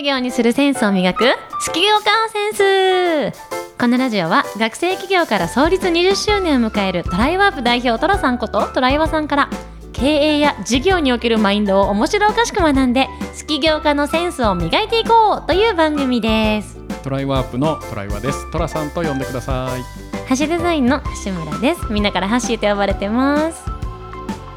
授業にするセンスを磨く式業カーセンス。このラジオは学生企業から創立20周年を迎えるトライワープ代表トラさんことトライワさんから経営や事業におけるマインドを面白おかしく学んで式業家のセンスを磨いていこうという番組です。トライワープのトライワです。トラさんと呼んでください。ハデザインの橋村です。みんなからハッと呼ばれてます。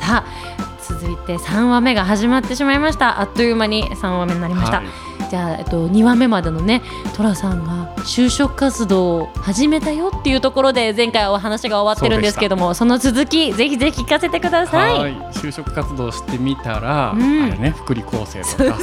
さあ続いて3話目が始まってしまいました。あっという間に3話目になりました、はいじゃあ、えっと、2話目までのね寅さんが就職活動を始めたよっていうところで前回お話が終わってるんですけどもその続きぜひぜひ聞かせてください。はい。就職活動してみたら、うんあれね福利厚生とか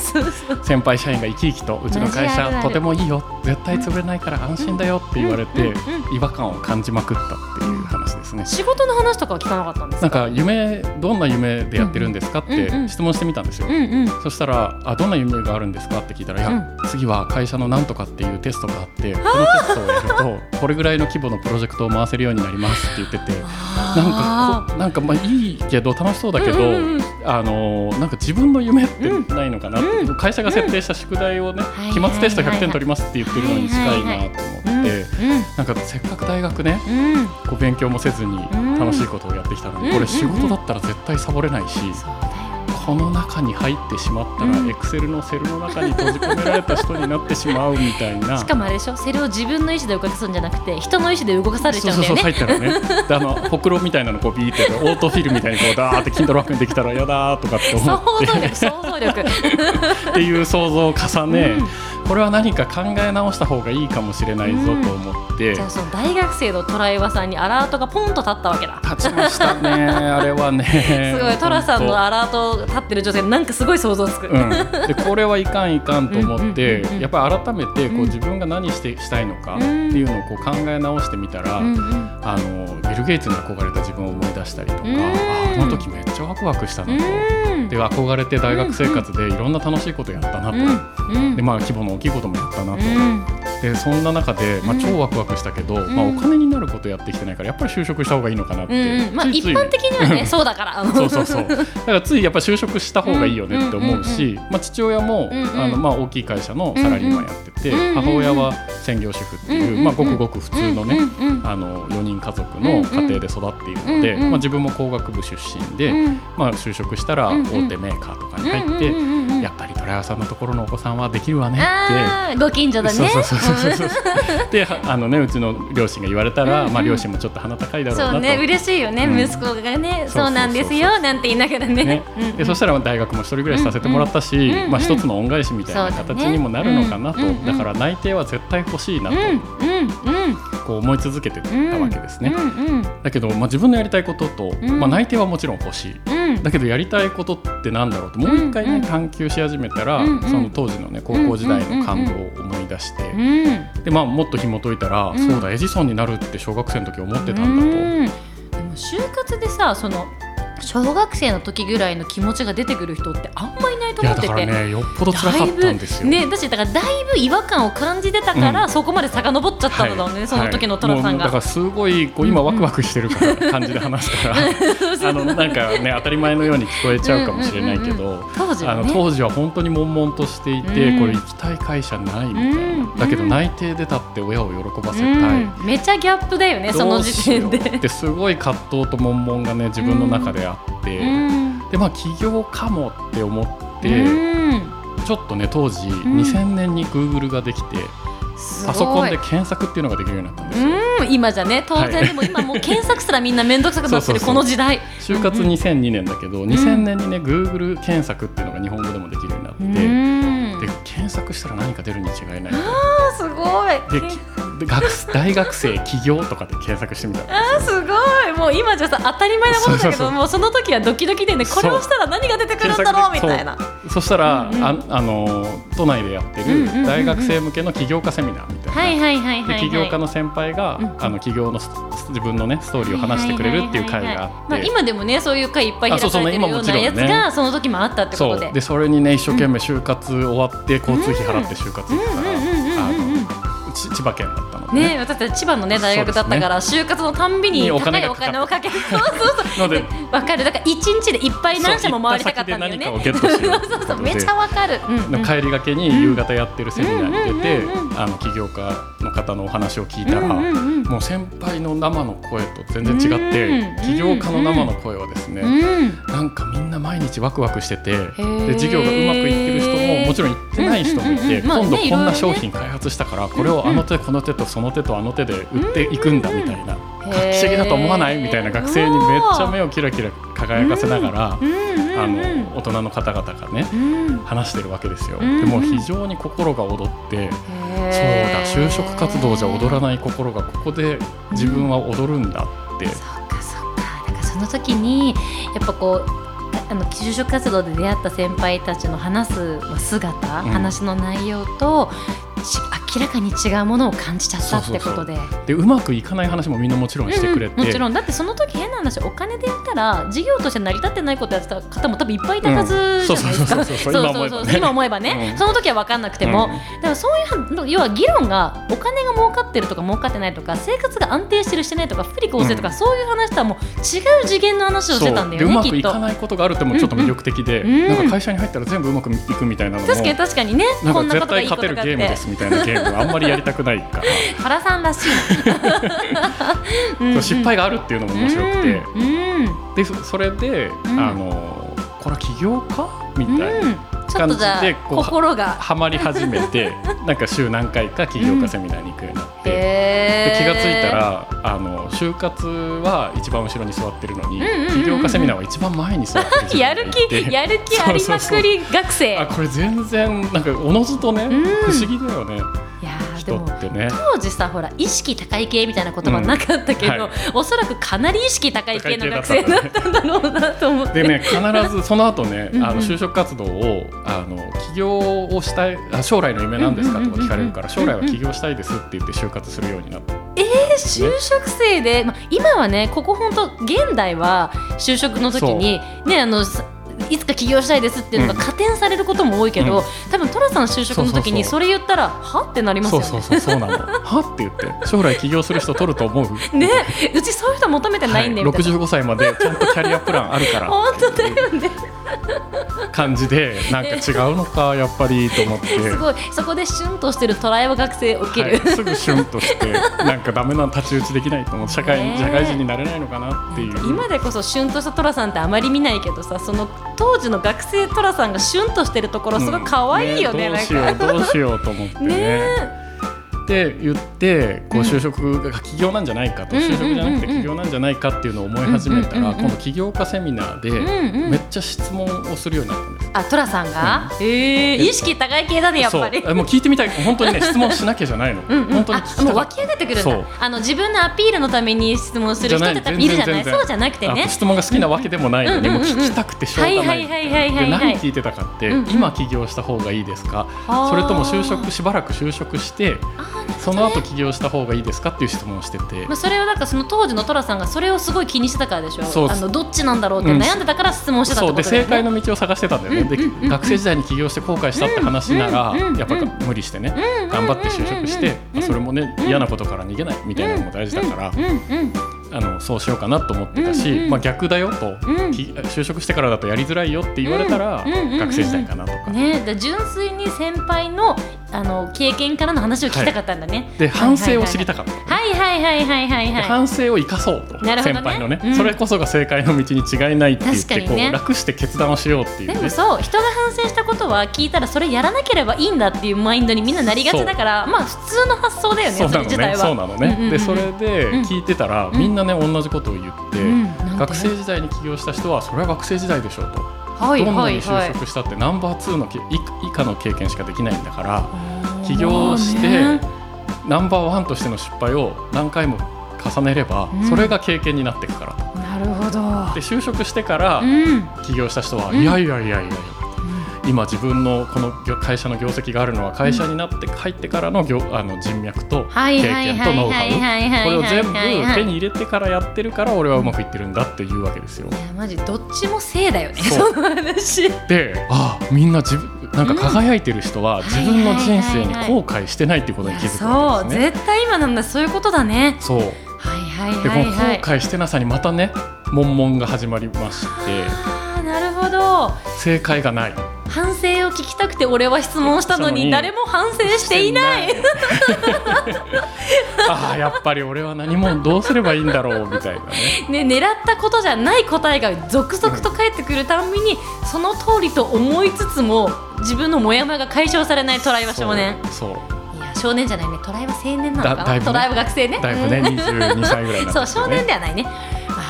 先輩社員が生き生きとうちの会社とてもいいよ。絶対潰れないから安心だよって言われて、違和感を感じまくったっていう話ですね。仕事の話とかは聞かなかったんですなんかか夢どんな夢でやってるんですかって質問してみたんですよ。うんうん。そしたらあどんな夢があるんですかって聞いたら、いやう次は会社のなんとかっていうテストがあってこのテストをやるとこれぐらいの規模のプロジェクトを回せるようになりますって言っててなんかこなんかまあいいけど楽しそうだけど、うんうんうん。あのーなんか自分の夢ってないのかなって、うん会社が設定した宿題をね、うん期末テスト100点取りますって言ってるのに近いなと思って、うん。なんかせっかく大学ねうん。うんこう勉強もせずにん。楽しいことをやってきたのに、うん。これ仕事だったら絶対サボれないし。そうだよこの中に入ってしまったら、うん。エクセルのセルの中に閉じ込められた人になってしまうみたいな。しかもあれでしょ？セルを自分の意思で動かすんじゃなくて人の意思で動かされちそうそうそうゃうんだよね入ったらね。であの ほくろみたいなのこうビーってオートフィルみたいにこうダーって Kindle 枠にできたらやだーとかって思想って。像力想像力。っていう想像を重ね、うんこれは何か考え直した方がいいかもしれないぞと思って、じゃあその大学生のトライワさんにアラートがポンと立ったわけだ。立ちましたねあれはね。すごいトラさんのあアラート立ってる女性なんかすごい想像つく、うん、でこれはいかんいかんと思って、うんうんうんうんやっぱり改めてこうん。う自分が何してしたいのかっていうのをこう考え直してみたら、うんうん。あのビル・ゲイツに憧れた自分を思い出したりとか、うん。ああの時めワクワクしたなと、うん。で憧れて大学生活でいろんな楽しいことやったなと、うん。でまあ、規模の大きいこともやったなと、うんでそんな中で、まあ、うん。超ワクワクしたけど、ん。まあ、お金になることやってきてないからやっぱり就職した方がいいのかなって、まあ一般的にはね そうだから。そうそうそう。だからついやっぱ就職した方がいいよねって思うし、まあ、父親も、あのまあ、大きい会社のサラリーマンやってて、母親は専業主婦っていう、まあ、ごくごく普通のね、あの4人家族の家庭で育っているので、まあ、自分も工学部出身で、うん。まあ、就職したら大手メーカーとかに入って、うんうんうんうんやっぱりトラヤさんのところのお子さんはできるわねって。ご近所だね。そうそうそうそうそうではあのねうちの両親が言われたら、うんうんまあ両親もちょっと鼻高いだろうなと。そうね嬉しいよね、うん。息子がね。そうなんですよなんて言いながらね。ね。でそしたら大学も一人暮らしさせてもらったし、うんうんまあ、一つの恩返しみたいな形にもなるのかなと、だから内定は絶対欲しいなと、うんうんうんこう思い続けてたわけですね。だけど、まあ、自分のやりたいことと、ん。まあ、内定はもちろん欲しい。うん。だけどやりたいことってなんだろうともう一回ね、探求し始めたら、その当時のね高校時代の感動を思い出して、うん。でまあ、もっと紐解いたら、ん。そうだエジソンになるって小学生の時思ってたんだと。就活でさその小学生の時ぐらいの気持ちが出てくる人ってあんまいないと思ってて。だからねよっぽど辛かったんですよ。ね、だしだからだいぶ違和感を感じてたから、そこまで遡っちゃったのだね、その時の寅さんが。はいだからすごいこう今ワクワクしてるから感じで話すから、あのなんかね当たり前のように聞こえちゃうかもしれないけうんうん。ど。当時はね。あの当時は本当に悶々としていて、うん。これ行きたい会社ないみたいな、うん。だけど内定出たって親を喜ばせたい、うん、めちゃギャップだよねその時点で。うってすごい葛藤と悶々がね自分の中であって、うん。でまあ起業かもって思って、うん。ちょっとね当時、ん。2000年に Google ができてパソコンで検索っていうのができるようになったんですよ。うん今じゃね当然、はいでも今もう検索すらみんな面倒くさくなってるこの時代。就活2002年だけど、2000年にね Google 検索っていうのが日本語でもできるようになって、うん。で検索したら何か出るに違いないあーすごい。で学大学生起業とかで検索してみたらあーすごい。もう今じゃさ当たり前なことだけどもうその時はドキドキでねこれをしたら何が出てくるんだろうみたいな。そしたら、うんうん。ああの都内でやってる大学生向けの起業家セミナーみたいな、はいはいはいはい、はい。で起業家の先輩が、うん。あの起業のス自分のねストーリーを話してくれるっていう会があまあ、って。今でもねそういう会いっぱい開かれてるようなやつがその時もあったってことで。そう。でそれにね一生懸命就活終わって交通費払って就活行ったら千葉県だったのもんね。ね、私たち千葉のね大学だったから、就活のたんびに高いお金をかけて そうそうそう。のでわかる。だから一日でいっぱい何社も回りたかったんだよねそうそうそう。めちゃわかる、うんうん。の帰りがけに夕方やってるセミナーに出て、うんうんうんうんあの起業家の方のお話を聞いたら、もう先輩の生の声と全然違って、うん起業家の生の声はですね、うん。なんかみんな毎日ワクワクしててー。で事業がうまくいってる人ももちろんいってない人もいて、今度こんな商品開発したからこれをあの手この手とその手とあの手で売っていくんだみたいな、不思議だと思わないみたいな学生にめっちゃ目をキラキラ輝かせながら、あの大人の方々がねうん。話してるわけですよ。うんでも非常に心が躍って、そうだ就職活動じゃ踊らない心がここで自分は踊るんだって、そっかそっか。だからその時にやっぱこうあの就職活動で出会った先輩たちの話す姿、うん。話の内容とし明らかに違うものを感じちゃったってことで。でうまくいかない話もみんなもちろんしてくれて、うんうん。もちろん。だってその時変な話お金で言ったら事業として成り立ってないことやってた方も多分いっぱいいたはずじゃないですか、うんそうそうそうそう。今思えばね。うんその時は分かんなくても、でもそういう要は議論がお金が儲かってるとか儲かってないとか生活が安定してるしてないとか福利厚生とか、うん。そういう話とはもう違う次元の話をしてたんだよそう。まくいかないことがあるってもちょっと魅力的で、なんか会社に入ったら全部うまくいくみたいなのも。確かに確かにね。こんなことがい対勝てるいことがあってあんまりやりたくないから、原さんらしい。失敗があるっていうのも面白くて、うんうん。でそそれで、うん。あのこれは起業家みたいな。感じでこう心が。ハマり始めて なんか週何回か起業家セミナーに行くようになって、で気がついたらあの就活は一番後ろに座ってるのに、起業家セミナーは一番前に座ってるやるて気やる気ありまくり学生。あこれ全然なんかおのずとね、うん。不思議だよね人もってね。当時さほら意識高い系みたいな言葉なかったけど、うんはい。おそらくかなり意識高い系の学生だったんだろうなと思って。でね必ずその後ねあの就職活動をあの起業をしたいあ将来の夢なんですかとか聞かれるから将来は起業したいですって言って就活するようになって就職生で、まあ、今はねここ本当現代は就職の時にねあのすいつか起業したいですっていうのが加点されることも多いけど、うん。多分寅さん就職の時にそそれ言ったらは？ってなりますよね。そうそうそうそうなの は？って言って将来起業する人取ると思う？ねうちそういう人求めてないんだよ、はい、みたいな65歳までちゃんとキャリアプランあるから。本当だよね感じでなんか違うのかやっぱりと思って。すごい。そこでシュンとしてるトライは学生受ける、はい、すぐシュンとしてなんかダメな太刀打ちできないと思う。社会社会人になれないのかなっていう。今でこそシュンとしたトラさんってあまり見ないけどさその当時の学生トラさんがシュンとしてるところすごい可愛いよね,、うん。どうしようどうしようと思ってね。ねって言ってこううん。就職が起業なんじゃないかと、うん。就職じゃなくて起業なんじゃないかっていうのを思い始めたら、今度起業家セミナーで、めっちゃ質問をするようになったんです。あトラさんが、えー、意識高い系だねやっぱり。もう聞いてみたい本当にね質問しなきゃじゃないの、本当に聞きもう湧き上がってくるんだ。あの自分のアピールのために質問する人っているじゃない。そうじゃなくてね。あ質問が好きなわけでもないのに、もう聞きたくてしょうがない。はいはいはいはい何聞いてたかって、今起業した方がいいですか？はあそれとも就職しばらく就職してその後起業した方がいいですかっていう質問をしてて。まあ、それはなんかその当時のトラさんがそれをすごい気にしてたからでしょ。そうあのどっちなんだろうって悩んでたから質問してたってことだよね。正解の道を探してたんだよね、でうんうんうん。学生時代に起業して後悔したって話なら、うんうんうんやっぱり無理してね、うんうん頑張って就職して、うんそれもね、嫌なことから逃げないみたいなのも大事だから、うんうんあのそうしようかなと思ってたし、うんうんまあ、逆だよと、うん。き就職してからだとやりづらいよって言われたら、学生時代かなとか、ねで純粋に先輩のあの経験からの話を聞きたかったんだね、で反省を知りたかった。はいはいはいはいはいではい。反省を生かそうと、ね。先輩のね、うん。それこそが正解の道に違いないって言って、ね。う楽して決断をしようっていう、ね、でもそう人が反省したことは聞いたらそれやらなければいいんだっていうマインドにみんななりがちだからまあ普通の発想だよねそうなのねそれ自体はそうなのね、うんうんうん。でそれでうん聞いてたら、みん。なね同じことを言って、うん学生時代に起業した人はそれは学生時代でしょうと、はいどんなに就職したってナンバー2のけ以以下の経験しかできないんだから起業まあして、ね。ナンバーワンとしての失敗を何回も重ねれば、うん。それが経験になっていくからと。なるほど。で就職してからうん。起業した人は、うんいやいやいやいや今自分のこの業会社の業績があるのは会社になって入ってからの業あの人脈とはい経験とノウハウ。これを全部手に入れてからやってるから俺はうまくいってるんだっていうわけですよ。いやマジどっちもせいだよねその話。であみんな自分なんか輝いてる人は自分の人生に後悔してないっていうことに気づくわそうけですね。絶対今なんだ。そういうことだね。そう。はいはいでこの後悔してなさにまたね悶々が始まりまして。なるほど。正解がない反省を聞きたくて俺は質問したのに誰も反省していない。ああやっぱり俺は何もどうすればいいんだろうみたいなね。ね、狙ったことじゃない答えが続々と返ってくるたんびにその通りと思いつつも自分のモヤモヤが解消されないトライは少年。そう少年じゃないね。トライは青年なのか？なね。トライは学生ね。だいぶねうん22歳ぐらいなん そう少年ではないね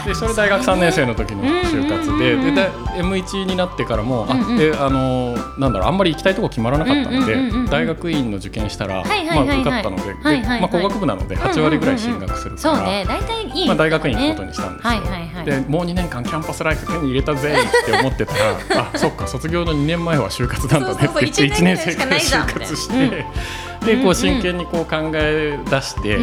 でそれ大学3年生の時の就活ででで M1 になってからも、あであのなんだろうあんまり行きたいとこ決まらなかったので、大学院の受験したら、まあ、受かったので,まあ、工学部なので8割ぐらい進学するから、そうね大体いい、まあ、大学院行くことにしたんですよ。でもう2年間キャンパスライフ手に入れたぜって思ってたらあそっか卒業の2年前は就活なんだねって言って一1年生から就活して、でこう真剣にこう考え出して、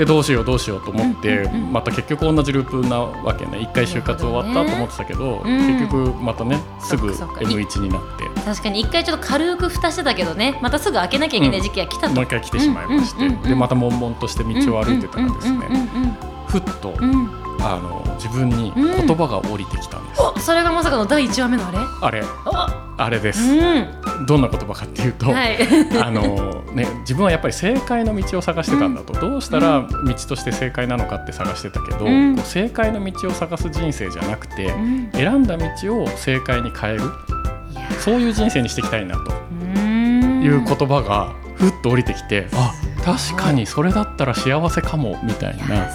でどうしようどうしようと思って、また結局同じループなわけね。一回就活終わったと思ってたけど、うん。結局またねすぐそっかそっか。M1 になって。確かに一回ちょっと軽く蓋してたけどねまたすぐ開けなきゃいけない時期が来たと、もう一回来てしまいまして、でまた悶々として道を歩いてたらですね、ふっと、あの自分にうん。言葉が降りてきたんです、おそれがまさかの第1話目のあれ？あれ。あれです、うどんな言葉かっていうと、んはい。あのね、自分はやっぱり正解の道を探してたんだと、どうしたら道として正解なのかって探してたけど、正解の道を探す人生じゃなくて、うん。選んだ道を正解に変える。そういう人生にしていきたいなと。いう言葉がふっと降りてきて、あ確かにそれだったら幸せかもみたいな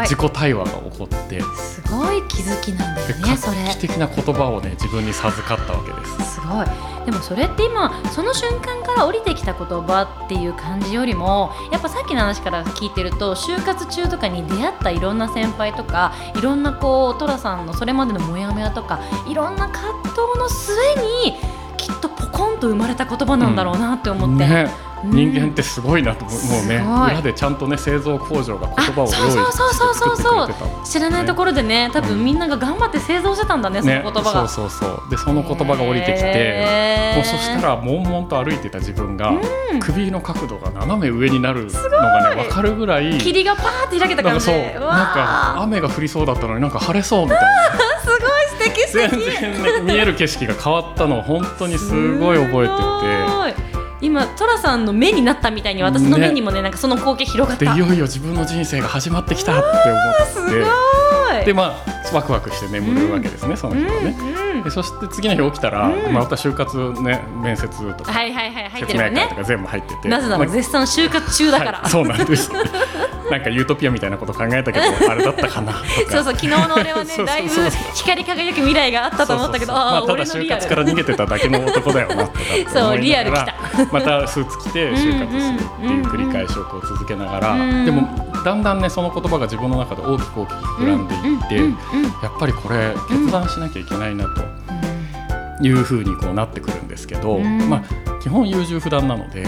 自己対話が起こって。ですごい気づきなんだよね画それ。期的な言葉をね自分に授かったわけです。すごい。でもそれって今その瞬間から降りてきた言葉っていう感じよりもやっぱさっきの話から聞いてると就活中とかに出会ったいろんな先輩とかいろんなこう寅さんのそれまでのモヤモヤとかいろんな葛藤の末にきっとポコンと生まれた言葉なんだろうなって思って、ね、うん人間ってすごいなと思うね。裏でちゃんとね製造工場が言葉を用意してくれてた知らないところでね多分みんなが頑張って製造してたんだね、そのね言葉が。そうそうそう。でその言葉が降りてきて、もうそしたら悶々と歩いてた自分が、うん。首の角度が斜め上になるのがね分かるぐらい霧がパーって開けた感じなんか雨が降りそうだったのになんか晴れそうみたいな。すごい素敵素全敵然、ね、見える景色が変わったのを本当にすごい覚えてて。今寅さんの目になったみたいに私の目にもねなんかその光景広がった。でいよいよ自分の人生が始まってきたって思っいてでまあワクワクして眠るわけですね、その日はね。うんうんでそして次の日起きたら、うん。また就活ね面接とか、はいはいはい入って説明会とか全部入ってて。なぜならまあ絶賛就活中だから、はいそうなんですなんかユートピアみたいなこと考えたけどあれだったかなとか。そうそう昨日の俺はねだいぶ光り輝く未来があったと思ったけどまあ、ただ就活から逃げてただけの男だよなとかそうリアル来た。またスーツ着て就活するっていう繰り返しをこう続けながら、うんでもだんだんねその言葉が自分の中で大きく大きく膨らんでいって、やっぱりこれ決断しなきゃいけないなというふうにこうなってくるんですけど、うん。まあ基本優柔不断なので、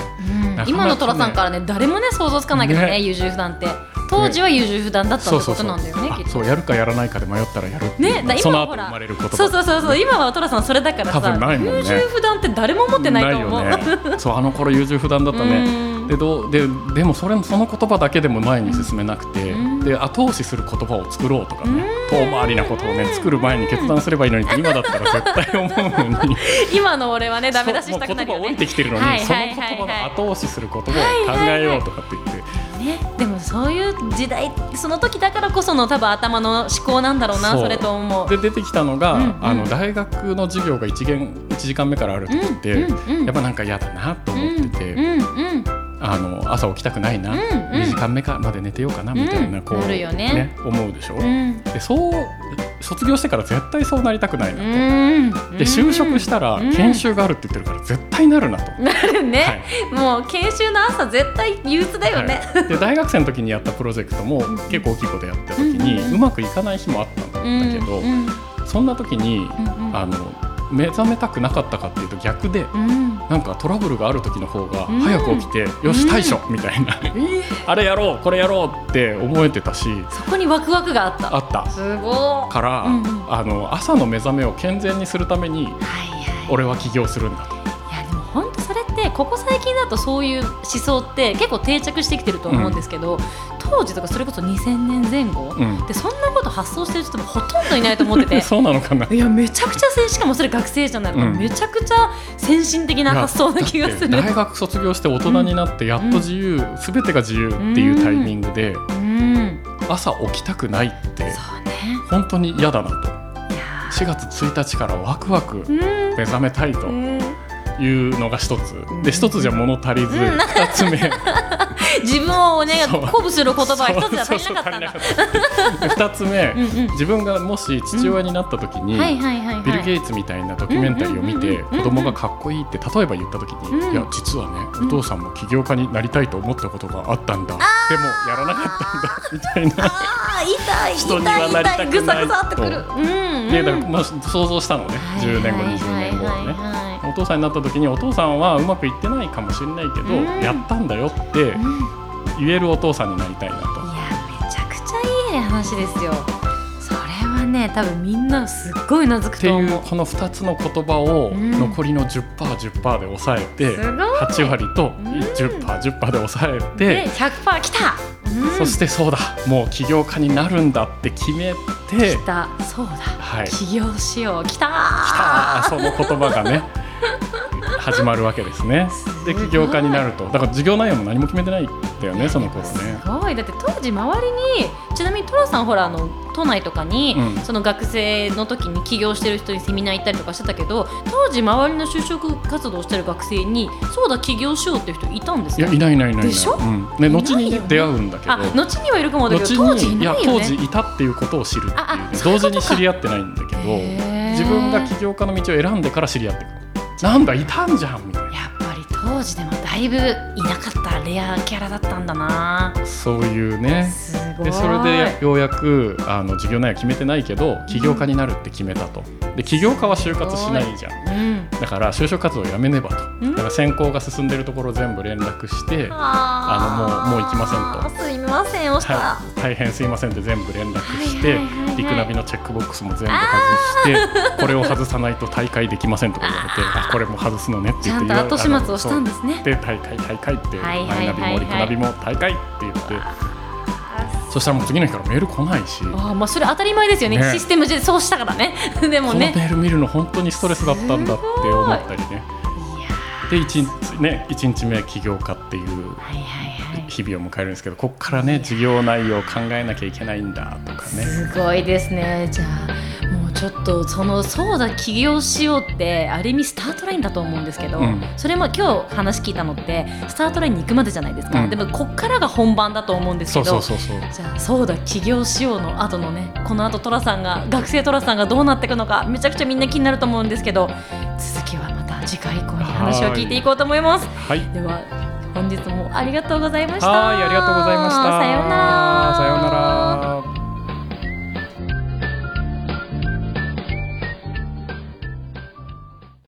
今の寅さんからね誰もね想像つかないけどねね。優柔不断って。当時は優柔不断だったってことなんだよねそうやるかやらないかで迷ったらやるってね、だ今はほらそうそうそうそう今は寅さんそれだから多さね。優柔不断って誰も持ってないと思う。そうあの頃優柔不断だったね。うん。でどうででもそれその言葉だけでも前に進めなくて、うんで後押しする言葉を作ろうとかね、うん。遠回りなことをね作る前に決断すればいいのにって 今だったら絶対思うのに。今の俺はねダメ出ししたくなるよね。言葉降りてきてるのに、はいそのはいはい。はい言葉の後押しする言葉を考えようとかって言って、ね、でもそういう時代その時だからこその多分頭の思考なんだろうなそう。それと思う。で出てきたのが、うんうん。あの大学の授業が1限1時間目からある時って、うんうんやっぱなんか嫌だなと思ってて、うんうんあの朝起きたくないな、うんうん。2時間目かまで寝てようかなみたいな、うんこうなるよね。思うでしょ、うん。でそう卒業してから絶対そうなりたくないなと、うん。で就職したらうん。研修があるって言ってるから絶対なるなと、なるね、はい。もう研修の朝絶対憂鬱だよね。はい。で大学生の時にやったプロジェクトも結構大きいことやった時にうまくいかない日もあったんだけど、うんそんな時にあの目覚めたくなかったかっていうと逆でうん。なんかトラブルがある時の方がうん。早く起きて、よし対処みたいな、あれやろうこれやろうって思えてたしそこにワクワクがあった。あった。すごい。から、うんうん。あの朝の目覚めを健全にするためにはいはい。俺は起業するんだと。ここ最近だとそういう思想って結構定着してきてると思うんですけど、当時とかそれこそ2000年前後、うん。でそんなこと発想してる人もほとんどいないと思ってて そうなのかな。いやめちゃくちゃ先しかもそれ学生じゃない。から、うん。めちゃくちゃ先進的な発想な気がする。大学卒業して大人になってやっと自由、すべてが自由っていうタイミングでうん、朝起きたくないってね。本当に嫌だなと。いや4月1日からワクワク目覚めたいと。うんいうのが一つ。んで一つじゃ物足りずうん。二つ目自分をね鼓舞する言葉は一つじゃ足りなかったんだ。そうそう足りなかったで二つ目うんうん自分がもし父親になった時に、はいはいはいはい。ビル・ゲイツみたいなドキュメンタリーを見てうんうんうんうん子供がかっこいいって例えば言った時に、うんいや実はねうんお父さんも起業家になりたいと思ったことがあったんだ、でもやらなかったんだみたいな。人にはなりたくないぐさぐさってくる。うんうん。でだからまあ想像したのね10年後20年後はね。はお父さんになった時にお父さんはうまくいってないかもしれないけど、うんやったんだよっていはい。うん言えるお父さんになりたいなと。いやめちゃくちゃいい話ですよ。それはね多分みんなすっごいうなずくってと思う。いうこの2つの言葉をうん残りの 10%10% で抑えてすごい8割とうん 10%10% で抑えでて100%きた。うんそしてそうだもう起業家になるんだって決めてきたそうだ。はい起業しようきたきたーその言葉がね 始まるわけですね。で起業家になると。だから授業内容も何も決めてないんだよねその頃ね。すごい。だって当時周りにちなみにトラさんほらあの都内とかに、うん。その学生の時に起業してる人にセミナー行ったりとかしてたけど当時周りの就職活動してる学生にそうだ起業しようっていう人いたんですか？いやいないいないいない。でしょ？うん、ね後に出会うんだけど。あ後にはいるかもだけ後ど当時いないよね。当時いたっていうことを知るっていうね。同時に知り合ってないんだけど自分が起業家の道を選んでから知り合ってく。るなんだいたんじゃんみたいな。やっ当時でもだいぶいなかったレアキャラだったんだな。そういうね。でそれでようやくあの事業内容決めてないけど起業家になるって決めたと。で起業家は就活しないじゃん。うん。だから就職活動をやめねばと。うん。だから選考が進んでるところ全部連絡してああのもうもう行きませんと。すいません押した、はい、大変すいませんって全部連絡して、はいはいリクナビのチェックボックスも全部外してこれを外さないと大会できませんとか言われて あこれも外すのねってちゃん言ってと後始末をしたんですね。で大会大会ってマイナビはいはい。もリクナビも大会って言ってそしたらもう次の日からメール来ないし。こあーまあそれ当たり前ですよね。ね。システムでそうしたからね。でものメねール見るの本当にストレスだったんだって思ったりね。で1日ね一日目起業家っていう日々を迎えるんですけどここからね事業内容を考えなきゃいけないんだとかね。すごいですね。じゃあちょっとそのそうだ起業しようってある意味スタートラインだと思うんですけど、うん。それも今日話聞いたのってスタートラインに行くまでじゃないですか、うん。でもこっからが本番だと思うんですけどじゃあそうだ起業しようの後のねこの後トラさんが学生トラさんがどうなっていくのかめちゃくちゃみんな気になると思うんですけど続きはまた次回以降に話を聞いていこうと思います。はい。では本日もありがとうございました。はい、ありがとうございました。さようなら。さようなら。